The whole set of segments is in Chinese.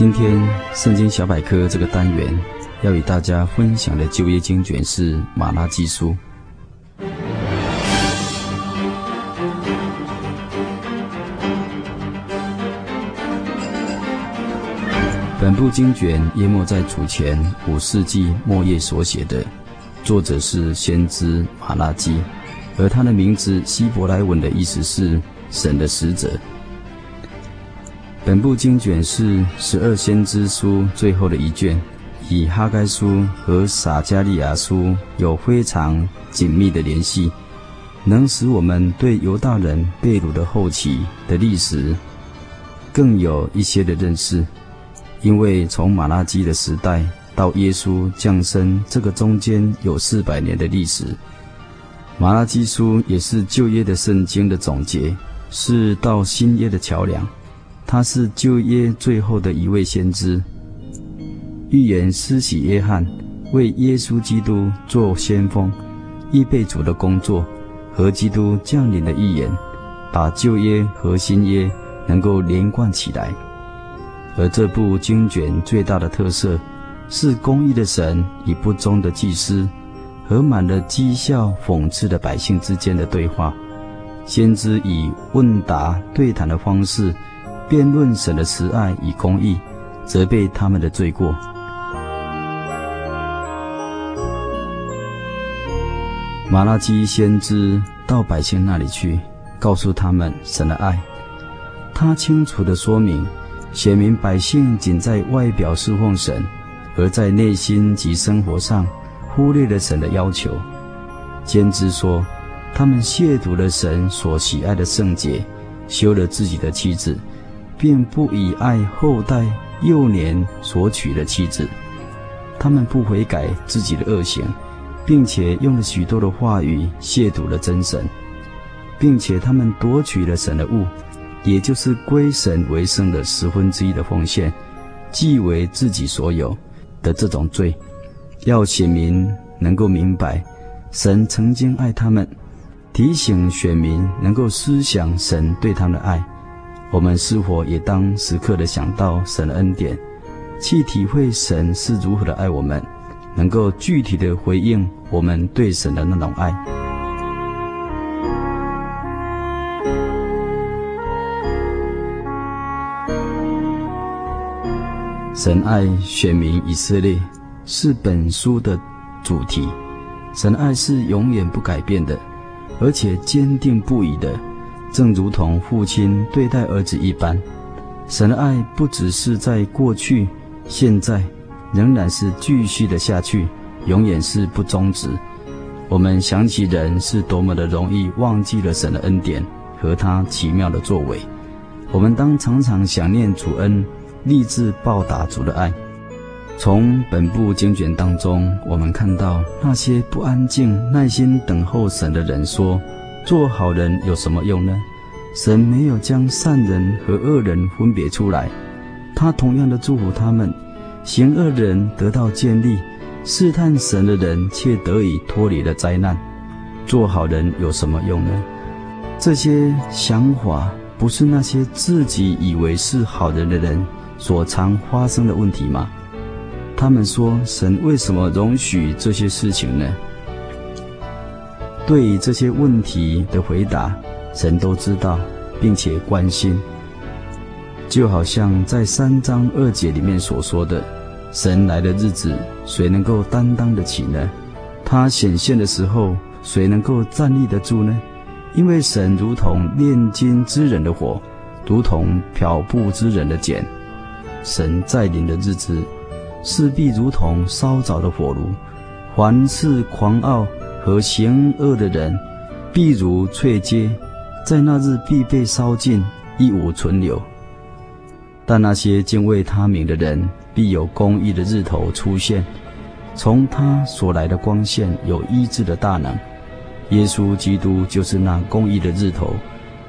今天圣经小百科这个单元要与大家分享的旧约经卷是马拉基书。本部经卷约莫在主前五世纪末叶所写的，作者是先知马拉基，而他的名字希伯来文的意思是神的使者。本部经卷是十二先知书最后的一卷，与哈该书和撒迦利亚书有非常紧密的联系，能使我们对犹大人被掳的后期的历史更有一些的认识。因为从马拉基的时代到耶稣降生，这个中间有四百年的历史。马拉基书也是旧约的圣经的总结，是到新约的桥梁。他是旧约最后的一位先知，预言施洗约翰为耶稣基督做先锋，预备主的工作和基督降临的预言，把旧约和新约能够连贯起来。而这部经卷最大的特色是公义的神与不忠的祭司和满了讥笑讽刺的百姓之间的对话，先知以问答对谈的方式。辩论神的慈爱与公义，责备他们的罪过。马拉基先知到百姓那里去，告诉他们神的爱。他清楚地说明，显明百姓仅在外表侍奉神，而在内心及生活上忽略了神的要求。先知说，他们亵渎了神所喜爱的圣洁，休了自己的妻子。便不以爱后代幼年所娶的妻子，他们不悔改自己的恶行，并且用了许多的话语亵渎了真神，并且他们夺取了神的物，也就是归神为圣的十分之一的奉献，即为自己所有的这种罪，要选民能够明白，神曾经爱他们，提醒选民能够思想神对他们的爱。我们是否也当时刻的想到神的恩典，去体会神是如何的爱我们，能够具体的回应我们对神的那种爱？神爱选民以色列是本书的主题，神爱是永远不改变的，而且坚定不移的。正如同父亲对待儿子一般，神的爱不只是在过去、现在，仍然是继续的下去，永远是不终止。我们想起人是多么的容易忘记了神的恩典和他奇妙的作为，我们当常常想念主恩，立志报答主的爱。从本部经卷当中，我们看到那些不安静、耐心等候神的人说。做好人有什么用呢？神没有将善人和恶人分别出来，他同样的祝福他们。行恶人得到建立，试探神的人却得以脱离了灾难。做好人有什么用呢？这些想法不是那些自己以为是好人的人所常发生的问题吗？他们说：神为什么容许这些事情呢？对于这些问题的回答，神都知道，并且关心。就好像在三章二节里面所说的：“神来的日子，谁能够担当得起呢？他显现的时候，谁能够站立得住呢？因为神如同炼金之人的火，如同漂布之人的碱。神在临的日子，势必如同烧着的火炉。凡是狂傲和行恶的人，必如翠阶，在那日必被烧尽，一无存留。但那些敬畏他名的人，必有公义的日头出现，从他所来的光线有医治的大能。耶稣基督就是那公义的日头，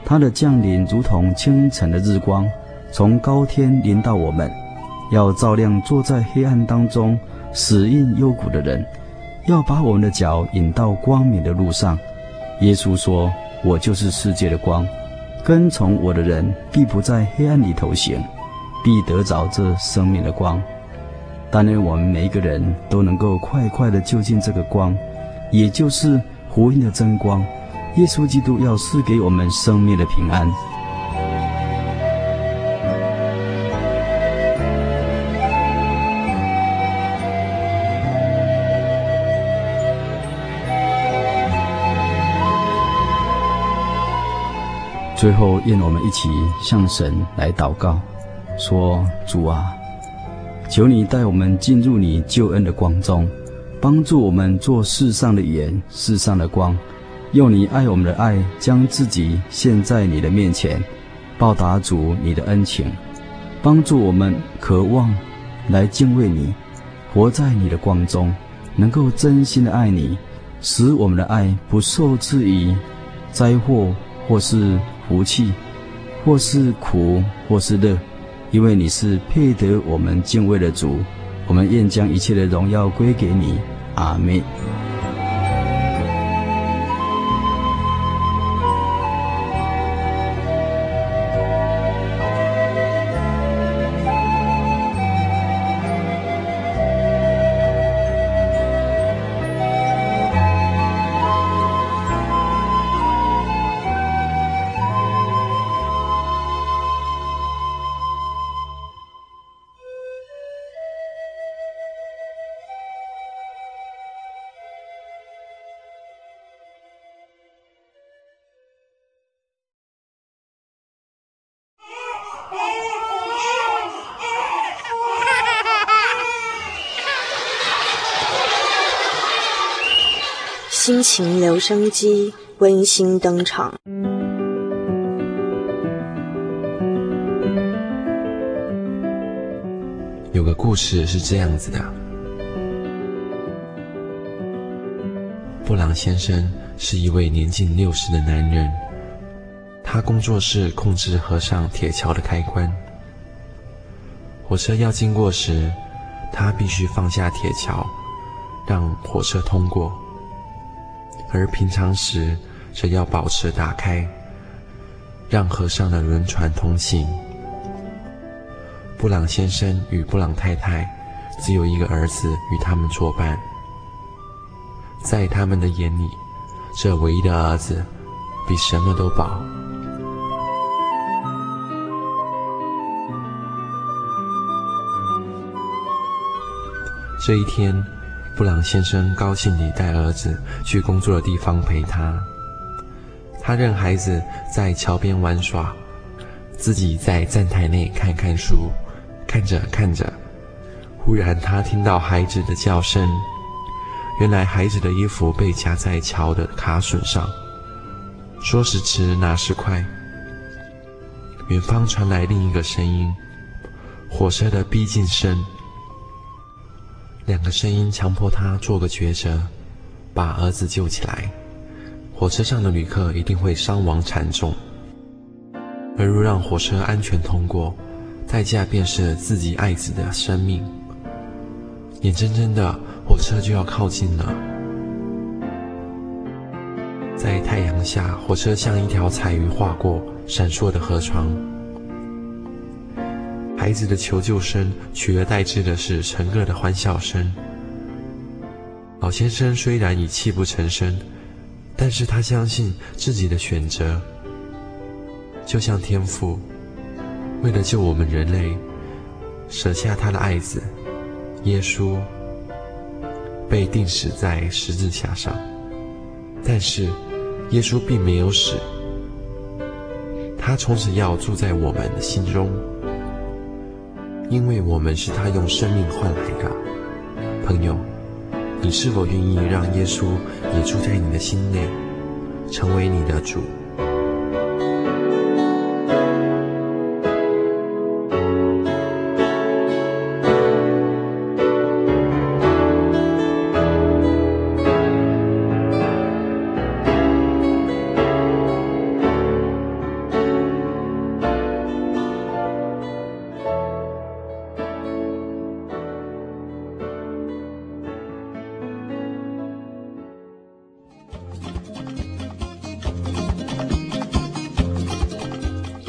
他的降临如同清晨的日光，从高天临到我们，要照亮坐在黑暗当中死荫幽谷的人，要把我们的脚引到光明的路上。耶稣说：“我就是世界的光，跟从我的人必不在黑暗里头行，必得着这生命的光。但愿我们每一个人都能够快快的就近这个光，也就是。”福音的真光，耶稣基督要赐给我们生命的平安。最后，愿我们一起向神来祷告，说：“主啊，求你带我们进入你救恩的光中。”帮助我们做世上的盐，世上的光，用你爱我们的爱，将自己献在你的面前，报答主你的恩情，帮助我们渴望来敬畏你，活在你的光中，能够真心的爱你，使我们的爱不受制于灾祸或是福气，或是苦或是乐，因为你是配得我们敬畏的主。我们愿将一切的荣耀归给你，阿门。心情留声机温馨登场。有个故事是这样子的：布朗先生是一位年近六十的男人，他工作是控制河上铁桥的开关。火车要经过时，他必须放下铁桥，让火车通过。而平常时，则要保持打开，让河上的轮船通行。布朗先生与布朗太太只有一个儿子与他们作伴，在他们的眼里，这唯一的儿子比什么都宝。这一天，布朗先生高兴地带儿子去工作的地方陪他。他任孩子在桥边玩耍，自己在站台内看看书。看着看着，忽然他听到孩子的叫声。原来孩子的衣服被夹在桥的卡榫上。说时迟，那时快，远方传来另一个声音：火车的逼近声。两个声音强迫他做个抉择，把儿子救起来。火车上的旅客一定会伤亡惨重，而若让火车安全通过，代价便是自己爱子的生命。眼睁睁的，火车就要靠近了。在太阳下，火车像一条彩鱼划过闪烁的河床。孩子的求救声取而代之的是乘客的欢笑声。老先生虽然已泣不成声，但是他相信自己的选择，就像天父为了救我们人类，舍下他的爱子耶稣，被钉死在十字架上。但是耶稣并没有死，他从此要住在我们的心中。因为我们是他用生命换来的。朋友，你是否愿意让耶稣也住在你的心内，成为你的主？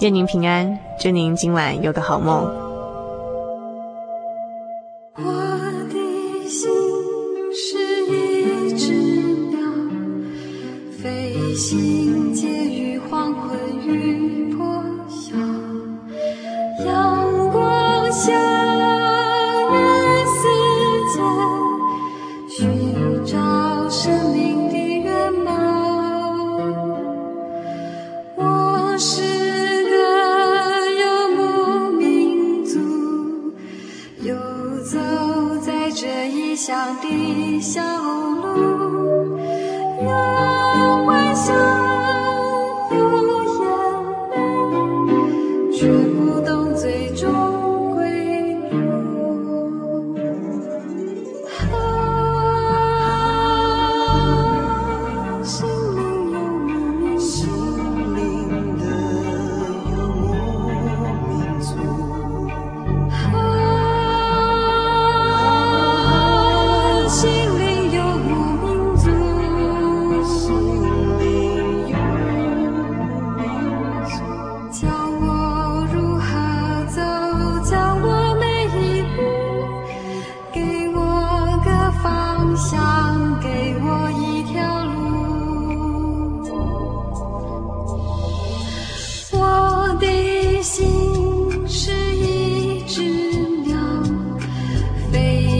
愿您平安祝您今晚有个好梦。我的心是一只鸟飞行乡的小路阳光下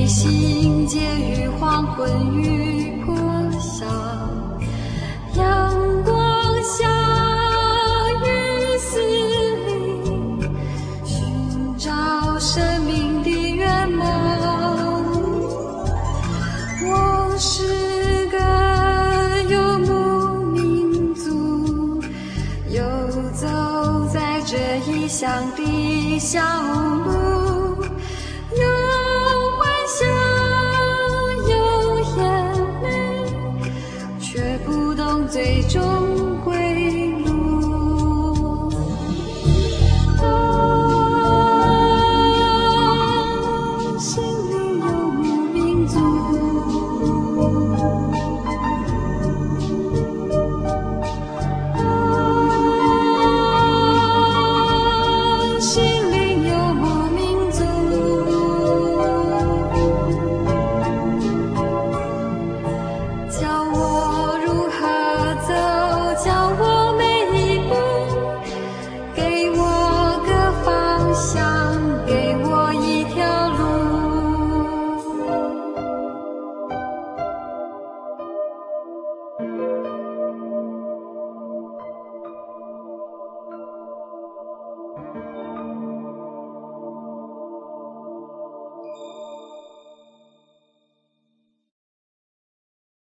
心结于黄昏与破晓，阳光下雨丝里寻找生命的圆梦。我是个游牧民族，游走在这异乡的小屋。